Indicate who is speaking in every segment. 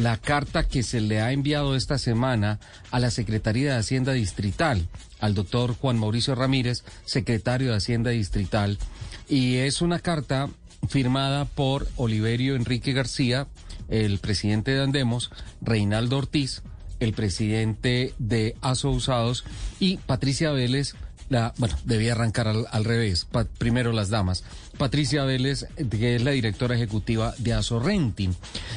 Speaker 1: La carta que se le ha enviado esta semana a la Secretaría de Hacienda Distrital, al doctor Juan Mauricio Ramírez, secretario de Hacienda Distrital, y es una carta firmada por Oliverio Enrique García, el presidente de Andemos, Reinaldo Ortiz, el presidente de ASO Usados y Patricia Vélez, la, bueno, debía arrancar al, al revés, primero las damas. Patricia Vélez, que es la directora ejecutiva de ASO Renting.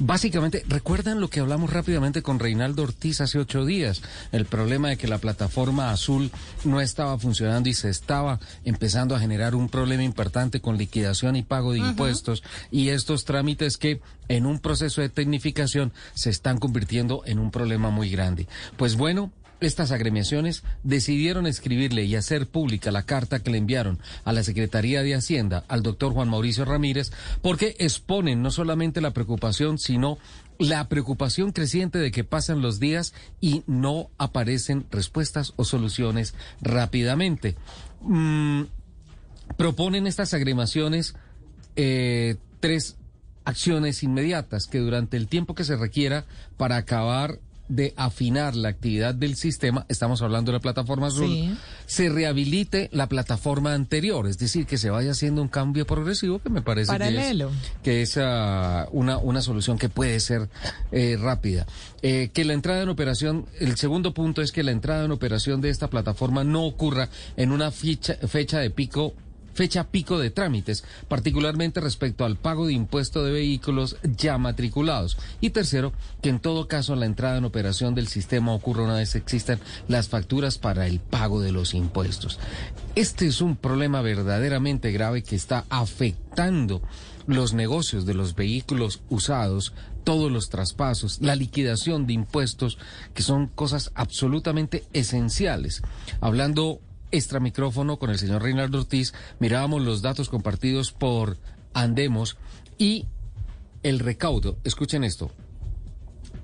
Speaker 1: Básicamente, ¿recuerdan lo que hablamos rápidamente con Reinaldo Ortiz hace ocho días? El problema de que la plataforma azul no estaba funcionando y se estaba empezando a generar un problema importante con liquidación y pago de uh -huh. impuestos y estos trámites que en un proceso de tecnificación se están convirtiendo en un problema muy grande. Pues bueno, estas agremiaciones decidieron escribirle y hacer pública la carta que le enviaron a la Secretaría de Hacienda al doctor Juan Mauricio Ramírez porque exponen no solamente la preocupación, sino la preocupación creciente de que pasan los días y no aparecen respuestas o soluciones rápidamente. Mm, proponen estas agremiaciones eh, tres acciones inmediatas que durante el tiempo que se requiera para acabar de afinar la actividad del sistema, estamos hablando de la plataforma azul, sí. se rehabilite la plataforma anterior, es decir, que se vaya haciendo un cambio progresivo que me parece
Speaker 2: Paralelo.
Speaker 1: que es, que es uh, una, una solución que puede ser eh, rápida. Eh, que la entrada en operación, el segundo punto es que la entrada en operación de esta plataforma no ocurra en una fecha, fecha de pico fecha pico de trámites, particularmente respecto al pago de impuesto de vehículos ya matriculados. Y tercero, que en todo caso la entrada en operación del sistema ocurra una vez existan las facturas para el pago de los impuestos. Este es un problema verdaderamente grave que está afectando los negocios de los vehículos usados, todos los traspasos, la liquidación de impuestos, que son cosas absolutamente esenciales. Hablando extra micrófono con el señor Reinaldo Ortiz, mirábamos los datos compartidos por Andemos y el recaudo, escuchen esto,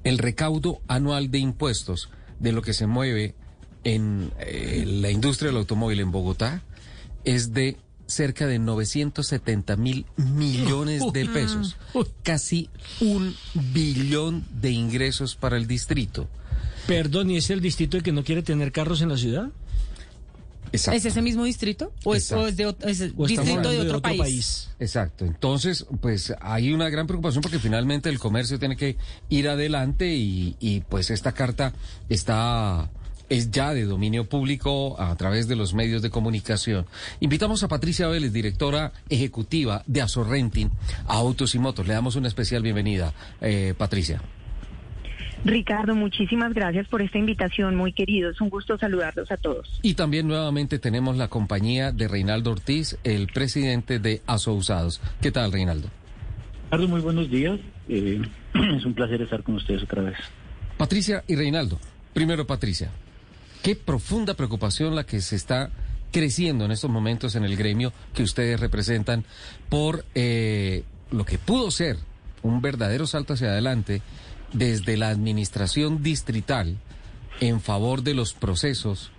Speaker 1: el recaudo anual de impuestos de lo que se mueve en eh, la industria del automóvil en Bogotá es de cerca de 970 mil millones de pesos, casi un billón de ingresos para el distrito.
Speaker 2: Perdón, ¿y es el distrito el que no quiere tener carros en la ciudad?
Speaker 3: Exacto. ¿Es ese mismo distrito? ¿O es, o es de otro, es
Speaker 2: o
Speaker 3: distrito de otro,
Speaker 2: de otro
Speaker 3: país?
Speaker 2: país?
Speaker 1: Exacto. Entonces, pues hay una gran preocupación porque finalmente el comercio tiene que ir adelante y, y pues esta carta está es ya de dominio público a través de los medios de comunicación. Invitamos a Patricia Vélez, directora ejecutiva de Azorrenting, a Autos y Motos. Le damos una especial bienvenida, eh, Patricia.
Speaker 4: Ricardo, muchísimas gracias por esta invitación, muy querido. Es un gusto saludarlos a todos.
Speaker 1: Y también nuevamente tenemos la compañía de Reinaldo Ortiz, el presidente de ASO Usados. ¿Qué tal, Reinaldo?
Speaker 5: Ricardo, muy buenos días. Eh, es un placer estar con ustedes otra vez.
Speaker 1: Patricia y Reinaldo. Primero, Patricia. Qué profunda preocupación la que se está creciendo en estos momentos en el gremio que ustedes representan por eh, lo que pudo ser un verdadero salto hacia adelante desde la administración distrital en favor de los procesos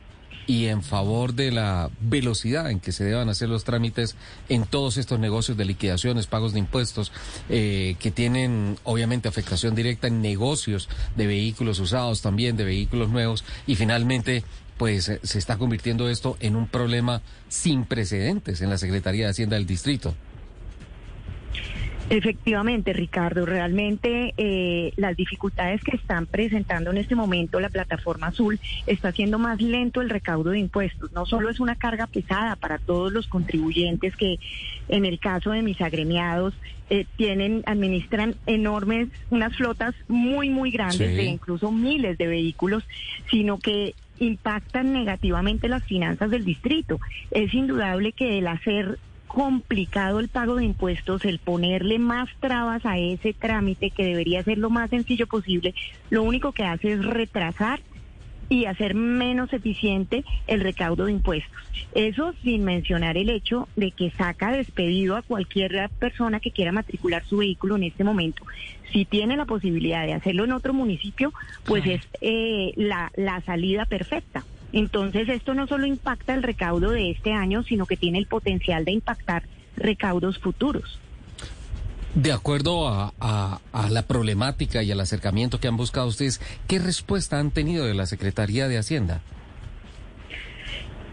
Speaker 1: y en favor de la velocidad en que se deban hacer los trámites en todos estos negocios de liquidaciones, pagos de impuestos, eh, que tienen obviamente afectación directa en negocios de vehículos usados también, de vehículos nuevos, y finalmente pues se está convirtiendo esto en un problema sin precedentes en la Secretaría de Hacienda del Distrito.
Speaker 4: Efectivamente, Ricardo, realmente eh, las dificultades que están presentando en este momento la plataforma azul está haciendo más lento el recaudo de impuestos. No solo es una carga pesada para todos los contribuyentes que, en el caso de mis agremiados, eh, tienen, administran enormes, unas flotas muy, muy grandes sí. de incluso miles de vehículos, sino que impactan negativamente las finanzas del distrito. Es indudable que el hacer complicado el pago de impuestos, el ponerle más trabas a ese trámite que debería ser lo más sencillo posible, lo único que hace es retrasar y hacer menos eficiente el recaudo de impuestos. Eso sin mencionar el hecho de que saca despedido a cualquier persona que quiera matricular su vehículo en este momento. Si tiene la posibilidad de hacerlo en otro municipio, pues es eh, la, la salida perfecta. Entonces esto no solo impacta el recaudo de este año, sino que tiene el potencial de impactar recaudos futuros.
Speaker 1: De acuerdo a, la problemática y al acercamiento que han buscado ustedes, ¿qué respuesta han tenido de la Secretaría de Hacienda?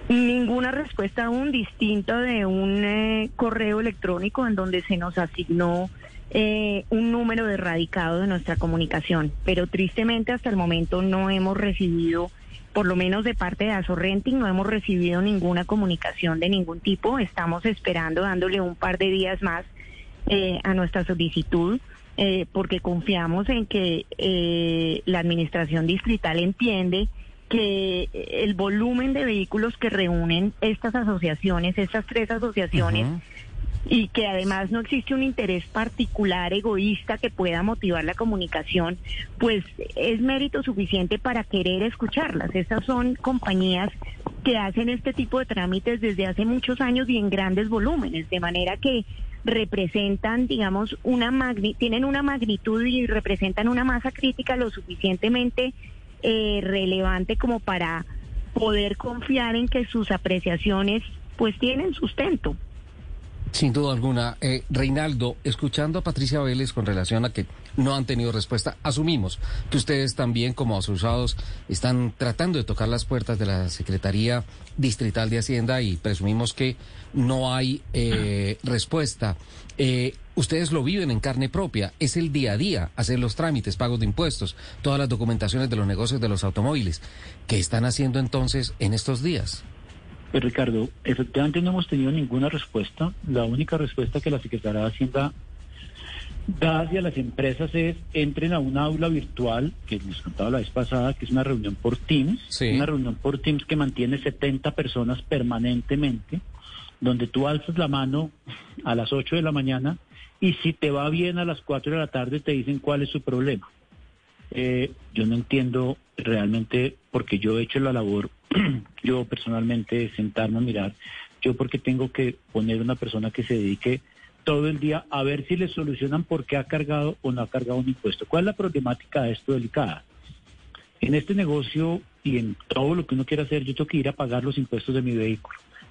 Speaker 4: Ninguna respuesta aún distinta de un eh, correo electrónico en donde se nos asignó eh, un número de radicado de nuestra comunicación, pero tristemente hasta el momento no hemos recibido, por lo menos de parte de Renting, no hemos recibido ninguna comunicación de ningún tipo. Estamos esperando, dándole un par de días más eh, a nuestra solicitud. Eh, porque confiamos en que eh, la administración distrital entiende que el volumen de vehículos que reúnen estas asociaciones, estas tres asociaciones, y que además no existe un interés particular egoísta que pueda motivar la comunicación, pues es mérito suficiente para querer escucharlas. Estas son compañías que hacen este tipo de trámites desde hace muchos años y en grandes volúmenes, de manera que representan, digamos, una magni tienen una magnitud y representan una masa crítica lo suficientemente eh, relevante como para poder confiar en que sus apreciaciones pues tienen sustento.
Speaker 1: Sin duda alguna. Eh, Reinaldo, escuchando a Patricia Vélez con relación a que no han tenido respuesta, asumimos que ustedes también como asociados están tratando de tocar las puertas de la Secretaría Distrital de Hacienda y presumimos que no hay eh, respuesta. Eh, ustedes lo viven en carne propia, es el día a día, hacer los trámites, pagos de impuestos, todas las documentaciones de los negocios de los automóviles. ¿Qué están haciendo entonces en estos días?
Speaker 5: Pues Ricardo, efectivamente no hemos tenido ninguna respuesta. La única respuesta que la Secretaría de Hacienda da hacia las empresas es entren a una aula virtual, que les contaba la vez pasada, que es una reunión por Teams, una reunión por Teams que mantiene 70 personas permanentemente, donde tú alzas la mano a las 8 de la mañana y si te va bien a las 4 de la tarde te dicen cuál es su problema. Eh, yo no entiendo realmente, porque yo he hecho la labor, yo personalmente, sentarme a mirar, yo porque tengo que poner una persona que se dedique todo el día a ver si le solucionan por qué ha cargado o no ha cargado un impuesto. ¿Cuál es la problemática de esto delicada? En este negocio y en todo lo que uno quiera hacer, yo tengo que ir a pagar los impuestos de mi vehículo.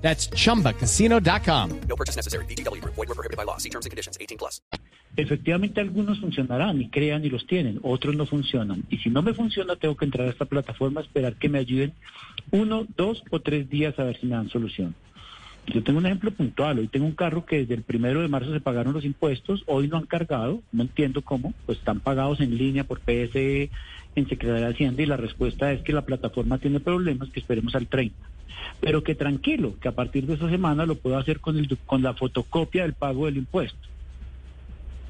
Speaker 6: That's chumbacasino.com. No purchase necessary. BDW, void were prohibited by law. See terms and conditions 18 plus.
Speaker 5: Efectivamente, algunos funcionarán y crean y los tienen, otros no funcionan. Y si no me funciona, tengo que entrar a esta plataforma, esperar que me ayuden uno, dos o tres días a ver si me dan solución. Yo tengo un ejemplo puntual. Hoy tengo un carro que desde el primero de marzo se pagaron los impuestos, hoy no han cargado, no entiendo cómo, pues están pagados en línea por PSE en Secretaría de Hacienda y la respuesta es que la plataforma tiene problemas, que esperemos al 30 pero que tranquilo, que a partir de esta semana lo puedo hacer con, el, con la fotocopia del pago del impuesto.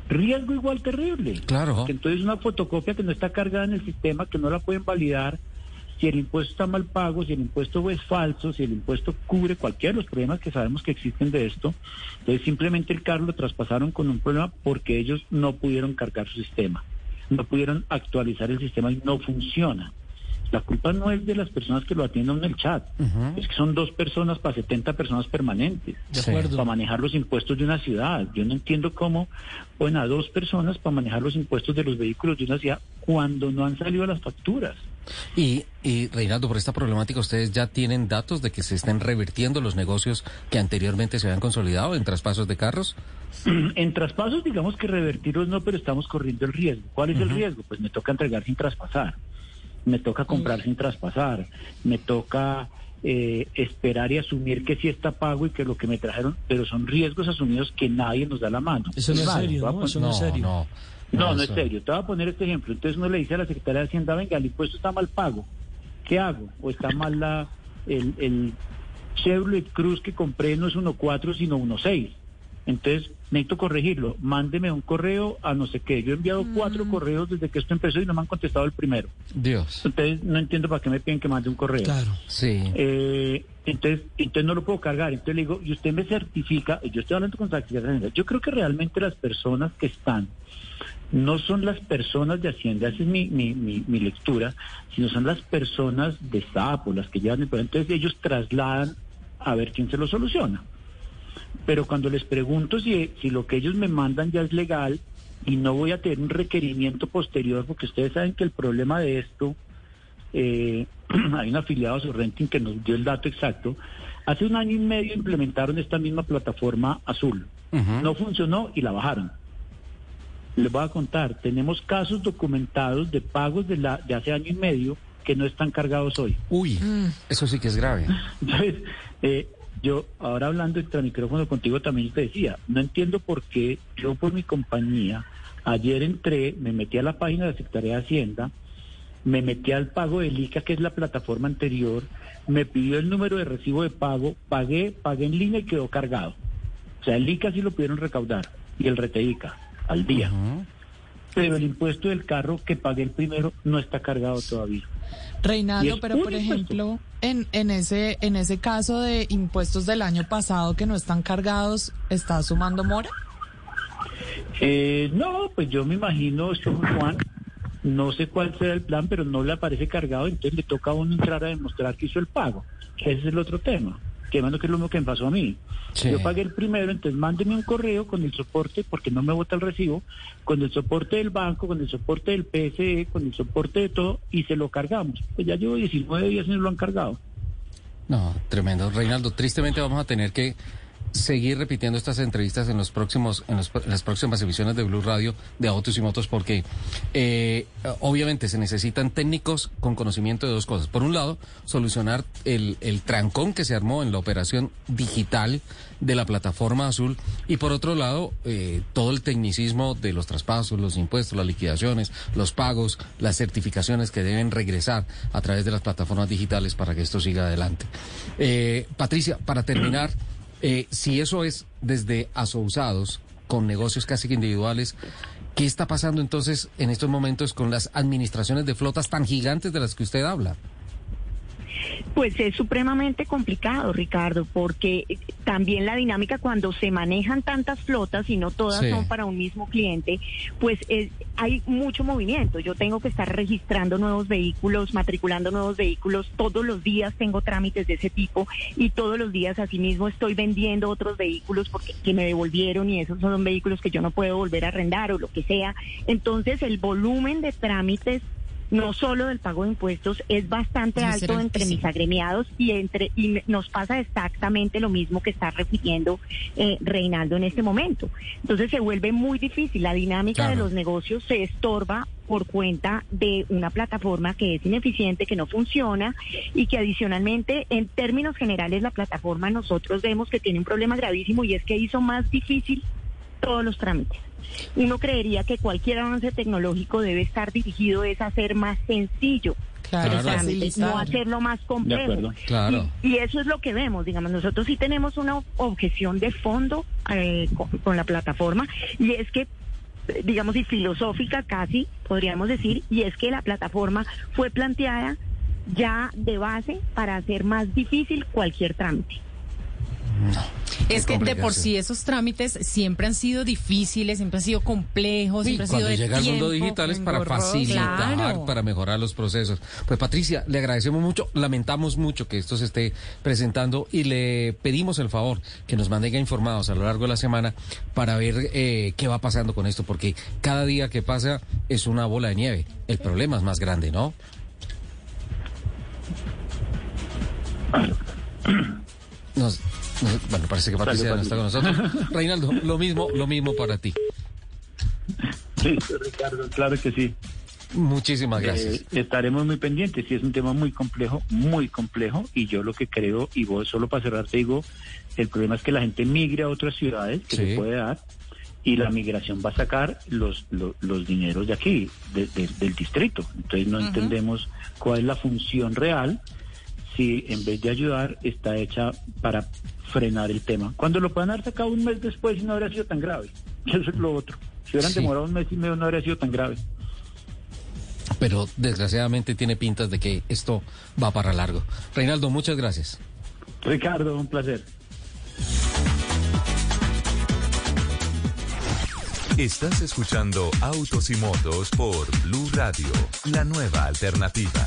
Speaker 5: Riesgo igual terrible.
Speaker 1: Claro.
Speaker 5: Que entonces una fotocopia que no está cargada en el sistema, que no la pueden validar, si el impuesto está mal pago, si el impuesto es falso, si el impuesto cubre cualquiera de los problemas que sabemos que existen de esto, entonces simplemente el carro lo traspasaron con un problema porque ellos no pudieron cargar su sistema, no pudieron actualizar el sistema y no funciona. La culpa no es de las personas que lo atienden en el chat, es que son dos personas para 70 personas permanentes, para manejar los impuestos de una ciudad. Yo no entiendo cómo ponen a dos personas para manejar los impuestos de los vehículos de una ciudad cuando no han salido las facturas.
Speaker 1: Y, y Reinaldo, por esta problemática, ¿ustedes ya tienen datos de que se estén revirtiendo los negocios que anteriormente se habían consolidado en traspasos de carros?
Speaker 5: En traspasos, digamos que revertirlos no, pero estamos corriendo el riesgo. ¿Cuál es el riesgo? Pues me toca entregar sin traspasar me toca comprar sin traspasar, me toca eh, esperar y asumir que sí está pago y que lo que me trajeron, pero son riesgos asumidos que nadie nos da la mano.
Speaker 2: Eso no es serio, ¿no? Eso no, es serio.
Speaker 5: No, no, no, es serio. Te voy a poner este ejemplo. Entonces uno le dice a la Secretaría de Hacienda, venga, el impuesto está mal pago. ¿Qué hago? ¿O está mal la, el, el Chevrolet Cruz que compré no es 1.4 sino 1.6? Entonces, necesito corregirlo. Mándeme un correo a no sé qué. Yo he enviado cuatro correos desde que esto empezó y no me han contestado el primero.
Speaker 1: Dios.
Speaker 5: Entonces, no entiendo para qué me piden que mande un correo.
Speaker 2: Claro.
Speaker 1: Sí.
Speaker 5: Eh, entonces, entonces no lo puedo cargar. Entonces le digo, y usted me certifica, y yo estoy hablando con Hacienda. Yo creo que realmente las personas que están no son las personas de Hacienda, esa es mi, mi, mi, mi lectura, sino son las personas de SAPO, las que llevan el problema. Entonces ellos trasladan a ver quién se lo soluciona. Pero cuando les pregunto si, si lo que ellos me mandan ya es legal y no voy a tener un requerimiento posterior, porque ustedes saben que el problema de esto, eh, hay un afiliado a su renting que nos dio el dato exacto, hace un año y medio implementaron esta misma plataforma azul. No funcionó y la bajaron. Les voy a contar, tenemos casos documentados de pagos de, la, de hace año y medio que no están cargados hoy.
Speaker 1: Uy, eso sí que es grave.
Speaker 5: Entonces, eh, yo ahora hablando extra micrófono contigo también te decía, no entiendo por qué yo por mi compañía, ayer entré, me metí a la página de la Secretaría de Hacienda, me metí al pago del ICA, que es la plataforma anterior, me pidió el número de recibo de pago, pagué, pagué en línea y quedó cargado. O sea, el ICA sí lo pudieron recaudar y el RTICA al día. Pero el impuesto del carro que pagué el primero no está cargado todavía.
Speaker 3: Reinaldo, pero por ejemplo, en, en ese en ese caso de impuestos del año pasado que no están cargados, ¿está sumando mora?
Speaker 5: Eh, no, pues yo me imagino, Juan, no sé cuál será el plan, pero no le aparece cargado, entonces le toca a uno entrar a demostrar que hizo el pago. Ese es el otro tema. Que que es lo mismo que me pasó a mí.
Speaker 1: Sí.
Speaker 5: Yo pagué el primero, entonces mándeme un correo con el soporte, porque no me vota el recibo, con el soporte del banco, con el soporte del PSE, con el soporte de todo, y se lo cargamos. Pues ya llevo 19 días y no lo han cargado.
Speaker 1: No, tremendo. Reinaldo, tristemente vamos a tener que seguir repitiendo estas entrevistas en los próximos, en, los- las próximas emisiones de Blue Radio de Autos y Motos, porque eh, obviamente se necesitan técnicos con conocimiento de dos cosas. Por un lado, solucionar el, el trancón que se armó en la operación digital de la plataforma azul y por otro lado, eh, todo el tecnicismo de los traspasos, los impuestos, las liquidaciones, los pagos, las certificaciones que deben regresar a través de las plataformas digitales para que esto siga adelante. Eh, Patricia, para terminar, eh, si eso es desde asousados, con negocios casi que individuales, ¿qué está pasando entonces en estos momentos con las administraciones de flotas tan gigantes de las que usted habla?
Speaker 4: Pues es supremamente complicado, Ricardo, porque eh, también la dinámica cuando se manejan tantas flotas y no todas
Speaker 1: Sí.
Speaker 4: son para un mismo cliente, pues eh, hay mucho movimiento. Yo tengo que estar registrando nuevos vehículos, matriculando nuevos vehículos, todos los días tengo trámites de ese tipo y todos los días asimismo estoy vendiendo otros vehículos porque que me devolvieron y esos son vehículos que yo no puedo volver a arrendar o lo que sea. Entonces el volumen de trámites no solo del pago de impuestos es bastante
Speaker 3: Debe
Speaker 4: alto entre mis agremiados y entre y nos pasa exactamente lo mismo que está repitiendo eh, Reinaldo en este momento. Entonces se vuelve muy difícil, la dinámica de los negocios se estorba por cuenta de una plataforma que es ineficiente, que no funciona y que adicionalmente en términos generales la plataforma nosotros vemos que tiene un problema gravísimo y es que hizo más difícil todos los trámites. Uno creería que cualquier avance tecnológico debe estar dirigido es a hacer más sencillo
Speaker 3: Claro,
Speaker 4: los trámites, no hacerlo más complejo.
Speaker 1: Claro.
Speaker 4: Y, y eso es lo que vemos, digamos, nosotros sí tenemos una objeción de fondo eh, con, con la plataforma y es que digamos y filosófica casi podríamos decir y es que la plataforma fue planteada ya de base para hacer más difícil cualquier trámite.
Speaker 3: Es que de por sí esos trámites siempre han sido difíciles, siempre han sido complejos,
Speaker 1: Sí,
Speaker 3: siempre han sido
Speaker 1: cuando
Speaker 3: de
Speaker 1: llega al mundo
Speaker 3: tiempo,
Speaker 1: digital es para facilitar,
Speaker 3: Claro.
Speaker 1: para mejorar los procesos. Pues Patricia, le agradecemos mucho, lamentamos mucho que esto se esté presentando y le pedimos el favor que nos mantenga informados a lo largo de la semana para ver eh, qué va pasando con esto, porque cada día que pasa es una bola de nieve. El problema es más grande, ¿no? Nos- bueno, parece que Patricia no está con nosotros. Reinaldo, lo mismo, lo mismo para ti.
Speaker 5: Sí, Ricardo, claro que sí.
Speaker 1: Muchísimas gracias.
Speaker 5: Eh, estaremos muy pendientes. Sí, es un tema muy complejo, muy complejo. Y yo lo que creo, y vos solo para cerrar te digo, el problema es que la gente migre a otras ciudades, que
Speaker 1: Sí.
Speaker 5: se puede dar, y la migración va a sacar los, los, los dineros de aquí, de- de- del distrito. Entonces no entendemos cuál es la función real si en vez de ayudar está hecha para frenar el tema. Cuando lo puedan haber sacado un mes después y no habría sido tan grave. Eso es lo otro. Si hubieran
Speaker 1: Sí.
Speaker 5: demorado un mes y medio no habría sido tan grave.
Speaker 1: Pero desgraciadamente tiene pintas de que esto va para largo. Reinaldo, muchas gracias.
Speaker 5: Ricardo, un placer.
Speaker 7: Estás escuchando Autos y Motos por Blue Radio, la nueva alternativa.